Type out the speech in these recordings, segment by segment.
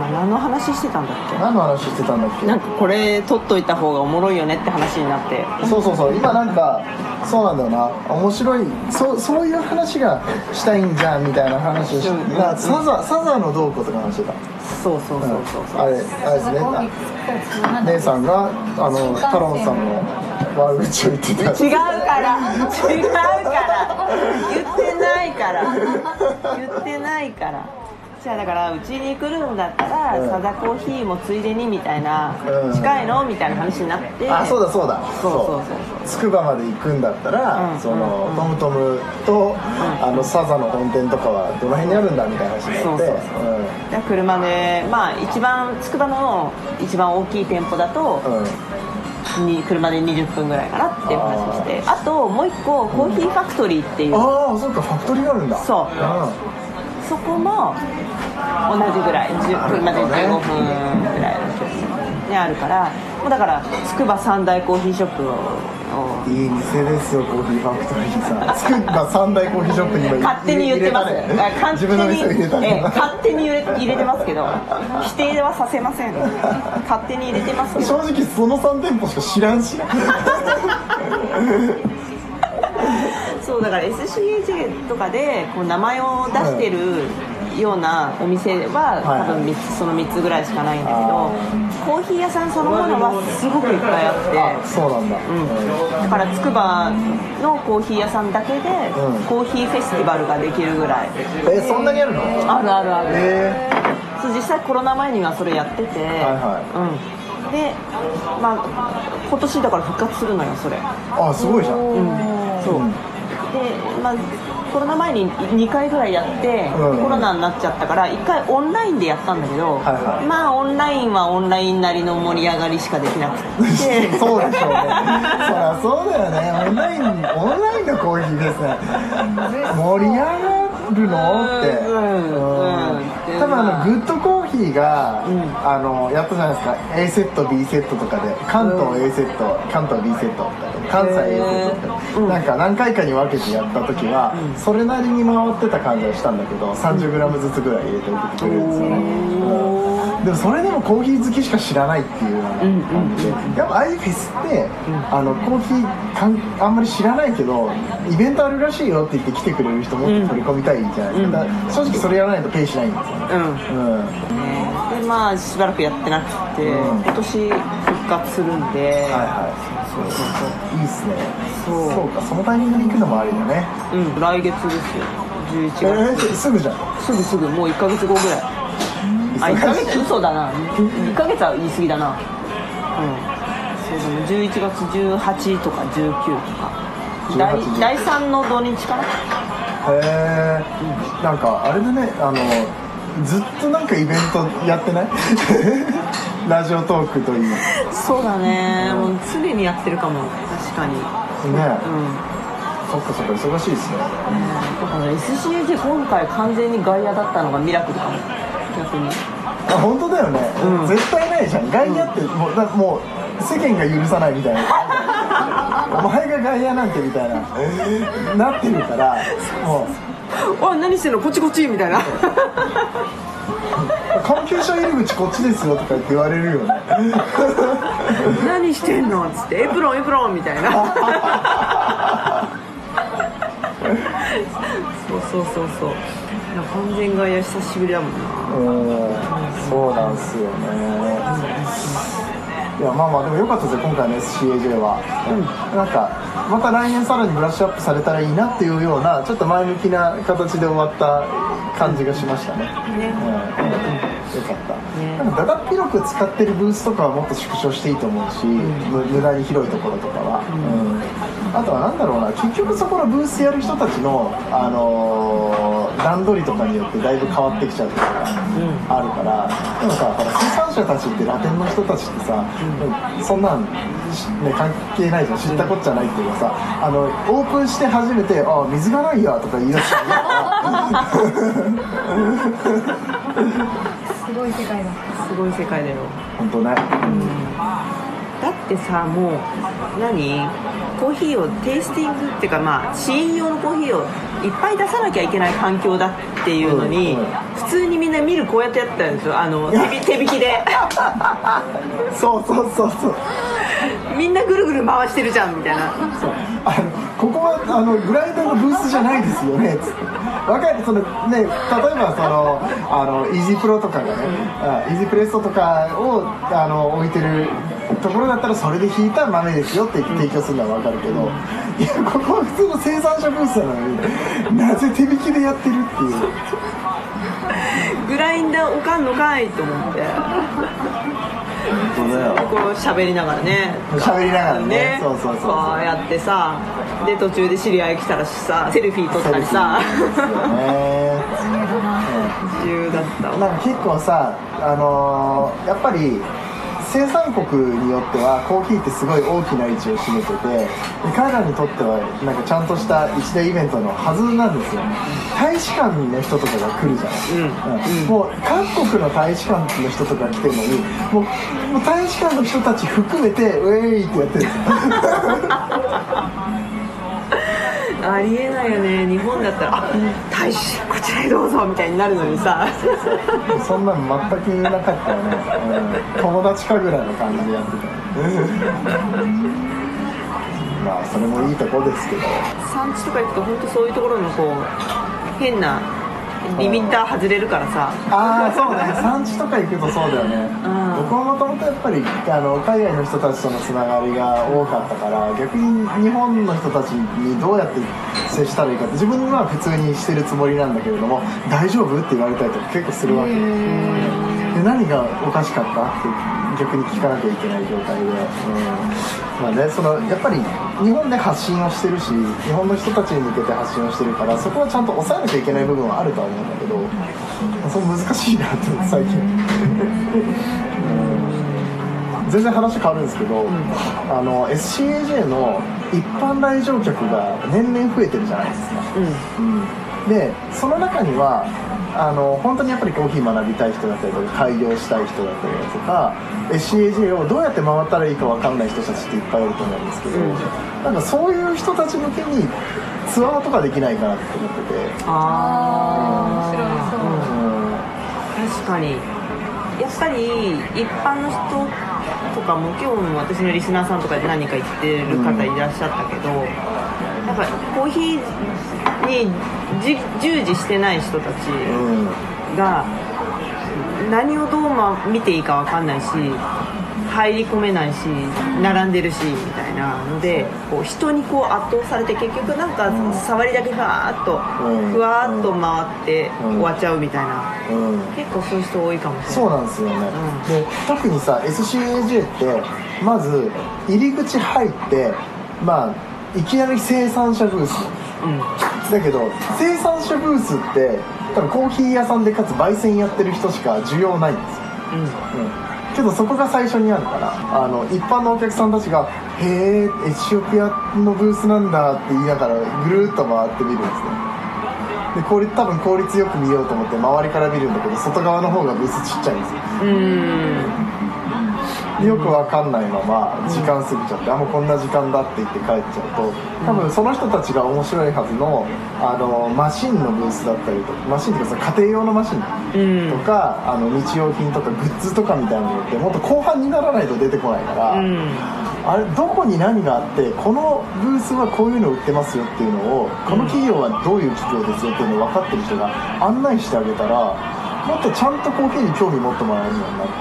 今何の話してたんだっ何の話してたんだっけ？けなんかこれ取っといた方がおもろいよねって話になって。そうそうそう。今なんかそうなんだよな。面白い。そうそういう話がしたいんじゃんみたいな話をしてうサザサザのどうこうとか話してたそうそうそうそうそう。あれあれですね。あ姉さんがあの太郎さんの悪口を言ってた。違うから。違うから。言ってないから。言ってないからじゃあだからうちに来るんだったら、うん。サザコーヒーもついでにみたいな、うん。近いのみたいな話になって。あそうだそうだ。そうそうそうつくばまで行くんだったら、うん。その、うん。トムトムと、あのサザの本店とかはどの辺にあるんだみたいな話になって。そうそうそうで車でまあ一番つくばの一番大きい店舗だと、うん、うんに車で20分ぐらいかなっていう話をして。あともう一個コーヒーファクトリーっていう、ああそっかファクトリーがあるんだ。そうん。そこも同じぐらい10車で15分ぐらいの距離にあるからもうだからつくば三大コーヒーショップををいい店ですよコーヒーファクトリーさん。つくば三大コーヒーショップに今勝手に言ってます、ねあ勝手自分の店を入れたに、ええね勝手に入れ入れてますけど否定はさせません。勝手に入れてますけ正ど直その3店舗しか知らんし。そうだから SCAJ とかでこう名前を出してるようなお店ははい。多分3つその3つぐらいしかないんだけどコーヒー屋さんそのものはすごくいっぱいあって。あそうなんだ、うん、だからつくばのコーヒー屋さんだけでうん。コーヒーフェスティバルができるぐらい。えそんなにあるの？あるあるある、えそう実際コロナ前にはそれやってて、はうん、で、まあ、今年だから復活するのよそれ、ー、あすごいじゃん、うん、そう。うん。で、まあ、コロナ前に2回ぐらいやって、うん。コロナになっちゃったから1回オンラインでやったんだけど、はいはい。まあオンラインはオンラインなりの盛り上がりしかできなくて。そうでしょうね。そりゃそうだよね。オンラインオンラインのコーヒーですね。盛り上がるのって。うんうんうん。多分あのグッドコーヒーが、うん。あのやったじゃないですか。A セット B セットとかで。関東 A セット、関東 B セット関西 A セットとか、うん。なんか何回かに分けてやった時は、それなりに回ってた感じがしたんだけど 30g ずつぐらい入れて送ってくれるんですよね、うんでもそれでもコーヒー好きしか知らないっていうような感じで、やっぱああいうフェスって、あのコーヒーかんあんまり知らないけどイベントあるらしいよって言って来てくれる人もっと取り込みたいじゃないですか,、正直それやらないとペイしないんですよね。うん。うん。でまあしばらくやってなくて、うん。今年復活するんで、はいはい。そうそうそう。いいっすねそう。そうかそのタイミングで行くのもありだね。うん来月ですよ。11え月、ー、すぐじゃん。すぐすぐもう1ヶ月後ぐらい。あ1ヶ月？嘘だな。1ヶ月は言い過ぎだな。うん。そうだね。11月18とか19とか。第18第3の土日かな。へえなんかあれだね。あのずっとなんかイベントやってない？ラジオトークといいねそうだね。もう常にやってるかも。確かに。うん。そっかそっか忙しいですね。だから SCAJ 今回完全に外野だったのがミラクルかも。逆に。あ本当だよね、うん。絶対ないじゃん。外野ってもうだもう世間が許さないみたいな。お前が外野なんてみたいな。なってるからもう おい何してんのこっちこっちみたいな。関係者入り口こっちですよとか言われるよね。何してんのっつってエプロンエプロンみたいな。そうそうそうそう。完全外野久しぶりだもんな。うん。そうなんすよねいやまあまあでもよかったですよ今回の SCAJ は、なんかまた来年さらにブラッシュアップされたらいいなっていうようなちょっと前向きな形で終わった感じがしましたね、ね。うん。よかった、ね。なんかだだっ広く使ってるブースとかはもっと縮小していいと思うし、む無駄に広いところとかは、うんあとはなんだろうな結局そこのブースやる人たちの、あのー段取りとかによってだいぶ変わってきちゃうところがあるから、でもさほら生産者たちってラテンの人たちってさ、そんなん、しね、関係ないじゃん知ったこっちゃないっていうかさあのオープンして初めて「あ水がないや」とか言い出してすごい世界だ。すごい世界だよ。本当ね、だってさもう何？コーヒーをテイスティングっていうかまあ試飲用のコーヒーをいっぱい出さなきゃいけない環境だっていうのに、うん。うん普通にみんな見るこうやってやってたんですよ。あの手引 きで。そうそうそうそう。みんなぐるぐる回してるじゃんみたいな。そう。あのここはあのグライドのブースじゃないですよね。つってわかる？そのね例えばそのあのイージープロとかがねあイージープレストとかをあの置いてるところだったらそれで引いた豆ですよって提供するのはわかるけどいやここは普通の生産者ブースなのになぜ手引きでやってるっていう。グラインダーおかんのかいと思って。本当だよ。こう喋りながらね。喋りながらね。そうそうそうそう。こうやってさで途中で知り合い来たらさセルフィー撮ったりさ。ね。自由だったわ。なんか結構さ、あのーやっぱり生産国によってはコーヒーってすごい大きな位置を占めててで彼らにとってはなんかちゃんとした一大イベントのはずなんですよ大使館の人とかが来るじゃない、うん。うん。もう各国の大使館の人とか来てるのにもうもう大使館の人たち含めてウェイってやってる。んですよありえないよね。日本だったら「あ大使こちらへどうぞ」みたいになるのにさ。そんなの全くなかったよね、うん。友達かぐらいの感じでやってた。まあそれもいいとこですけど。産地とか行くと本当そういうところのこう変なリミッター外れるからさ。ああそうね。産地とか行くとそうだよね、うん。僕はもともとやっぱりあの海外の人たちとのつながりが多かったから逆に日本の人たちにどうやって接したらいいかって自分は普通にしてるつもりなんだけれども大丈夫って言われたりとか結構するわけ。で何がおかしかった？って逆に聞かなきゃいけない状態で、うん。まあね、そのやっぱり日本で発信をしてるし日本の人たちに向けて発信をしてるからそこはちゃんと抑えなきゃいけない部分はあるとは思うんだけど、まあそれ難しいなって最近。全然話変わるんですけど、あの SCAJ の一般来場客が年々増えてるじゃないですか、でその中にはあの本当にやっぱりコーヒー学びたい人だったりとか開業したい人だったりとか SCAJ をどうやって回ったらいいか分かんない人たちっていっぱいいると思うんですけど、なんかそういう人たち向けにツアーとかできないかなって思ってて、あ面白そう。うん。確かに。やっぱり一般の人とかも今日も私のリスナーさんとかで何か言ってる方いらっしゃったけど、やっぱコーヒーにじ従事してない人たちうんが何をどうま見ていいか分かんないし入り込めないし並んでるしみたいなのでこう人にこう圧倒されて結局なんか触りだけふわーっとうん。ふわーっと回ってうん。終わっちゃうみたいな。うん。結構そういう人多いかも。しれないそうなんですよね、で特にさ SCAJ ってまず入り口入ってまあいきなり生産者ブースうん。だけど生産者ブースって多分コーヒー屋さんでかつ焙煎やってる人しか需要ないんですよ、うん。けどそこが最初にあるからあの一般のお客さんたちが「へえエチオピアのブースなんだ」って言いながらぐるーっと回ってみるんですね。で効率多分効率よく見ようと思って周りから見るんだけど外側の方がブースちっちゃいんですよ。うんよくわかんないまま時間過ぎちゃって、あもうこんな時間だって言って帰っちゃうと多分その人たちが面白いはずのあのマシンのブースだったりとかマシンっていうかさ家庭用のマシンうん。とか、あの日用品とかグッズとかみたいなのってもっと後半にならないと出てこないから、うん。あれどこに何があってこのブースはこういうの売ってますよっていうのをこの企業はどういう企業ですよっていうのを分かってる人が案内してあげたらもっとちゃんとコーヒーに興味持ってもらえるようになって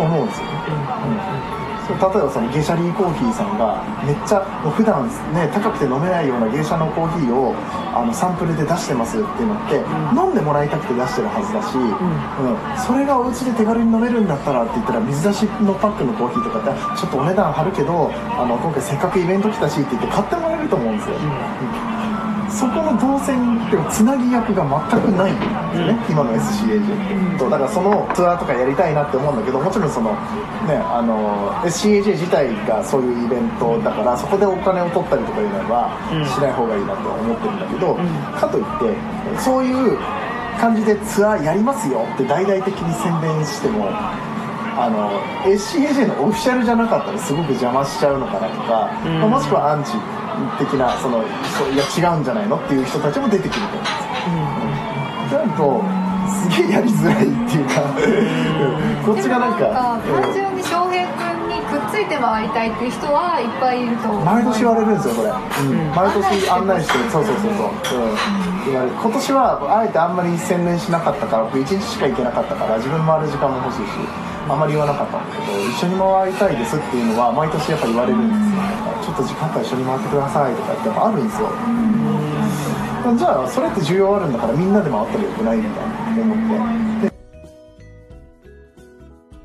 思うんですよね、うん。例えばそのゲシャリーコーヒーさんがめっちゃ普段ね高くて飲めないような芸者のコーヒーをあのサンプルで出してますっていうのって、飲んでもらいたくて出してるはずだし、うん。それがお家で手軽に飲めるんだったらって言ったら水出しのパックのコーヒーとかってちょっとお値段張るけどあの今回せっかくイベント来たしって言って買ってもらえると思うんですよ、うんそこの動線っていうかつなぎ役が全くないんですよね、今の SCAJ って、そうだからそのツアーとかやりたいなって思うんだけどもちろんそのねあの SCAJ 自体がそういうイベントだからそこでお金を取ったりとかいうのはしない方がいいなとは思ってるんだけど、かといってそういう感じでツアーやりますよって大々的に宣伝してもあの SCAJ のオフィシャルじゃなかったらすごく邪魔しちゃうのかなとか、うん。まあもしくはアンチ的なそのそういや違うんじゃないのっていう人たちも出てくると思うんですよ。なるとすげえやりづらいっていうか。こっちがなんか単純に翔平君にくっついて回りたいっていう人はいっぱいいると思う。毎年言われるんですよこれ、うん。毎年案内してるそうそうそうそう、うん。言われる。今年はあえてあんまり宣伝しなかったから僕1日しか行けなかったから自分回る時間も欲しいしあんまり言わなかったんだけど一緒に回りたいですっていうのは毎年やっぱ言われるんですよ。ちょっと時間帯一緒に回ってくださいとかってあるんですよ。じゃあそれって需要あるんだからみんなで回ったらよくないみたいな思って。で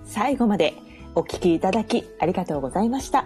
最後までお聞きいただきありがとうございました。